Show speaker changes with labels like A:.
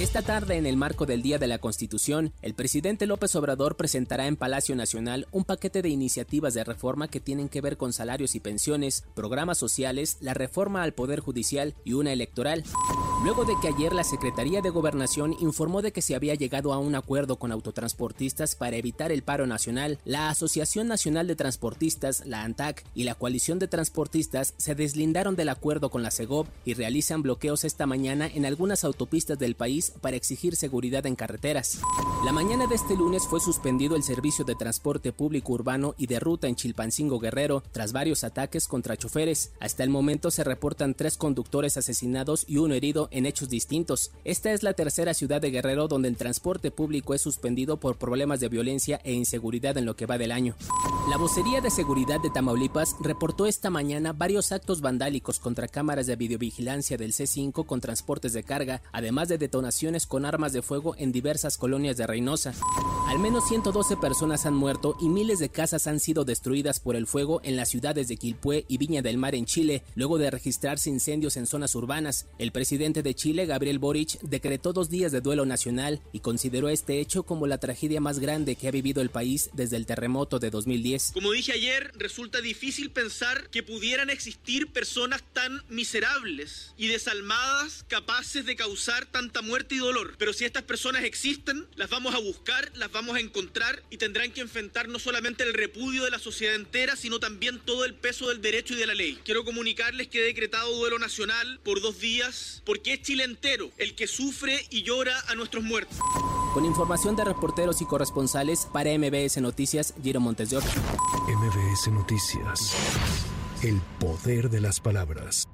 A: Esta tarde, en el marco del Día de la Constitución, el presidente López Obrador presentará en Palacio Nacional un paquete de iniciativas de reforma que tienen que ver con salarios y pensiones, programas sociales, la reforma al Poder Judicial y una electoral. Luego de que ayer la Secretaría de Gobernación informó de que se había llegado a un acuerdo con autotransportistas para evitar el paro nacional, la Asociación Nacional de Transportistas, la ANTAC y la Coalición de Transportistas se deslindaron del acuerdo con la CEGOV y realizan bloqueos esta mañana en algunas autopistas del país para exigir seguridad en carreteras. La mañana de este lunes fue suspendido el servicio de transporte público urbano y de ruta en Chilpancingo Guerrero tras varios ataques contra choferes. Hasta el momento se reportan tres conductores asesinados y uno herido en hechos distintos. Esta es la tercera ciudad de Guerrero donde el transporte público es suspendido por problemas de violencia e inseguridad en lo que va del año. La vocería de seguridad de Tamaulipas reportó esta mañana varios actos vandálicos contra cámaras de videovigilancia del C5 con transportes de carga, además de detonaciones con armas de fuego en diversas colonias de Reynosa. Al menos 112 personas han muerto y miles de casas han sido destruidas por el fuego en las ciudades de Quilpué y Viña del Mar en Chile, luego de registrarse incendios en zonas urbanas. El presidente de Chile, Gabriel Boric, decretó dos días de duelo nacional y consideró este hecho como la tragedia más grande que ha vivido el país desde el terremoto de 2010.
B: Como dije ayer, resulta difícil pensar que pudieran existir personas tan miserables y desalmadas capaces de causar tanta muerte y dolor. Pero si estas personas existen, las vamos a buscar, las vamos a encontrar y tendrán que enfrentar no solamente el repudio de la sociedad entera, sino también todo el peso del derecho y de la ley. Quiero comunicarles que he decretado duelo nacional por dos días porque es Chile entero el que sufre y llora a nuestros muertos.
A: Con información de reporteros y corresponsales para MBS Noticias, Giro Montes de Oca.
C: MBS Noticias. El poder de las palabras.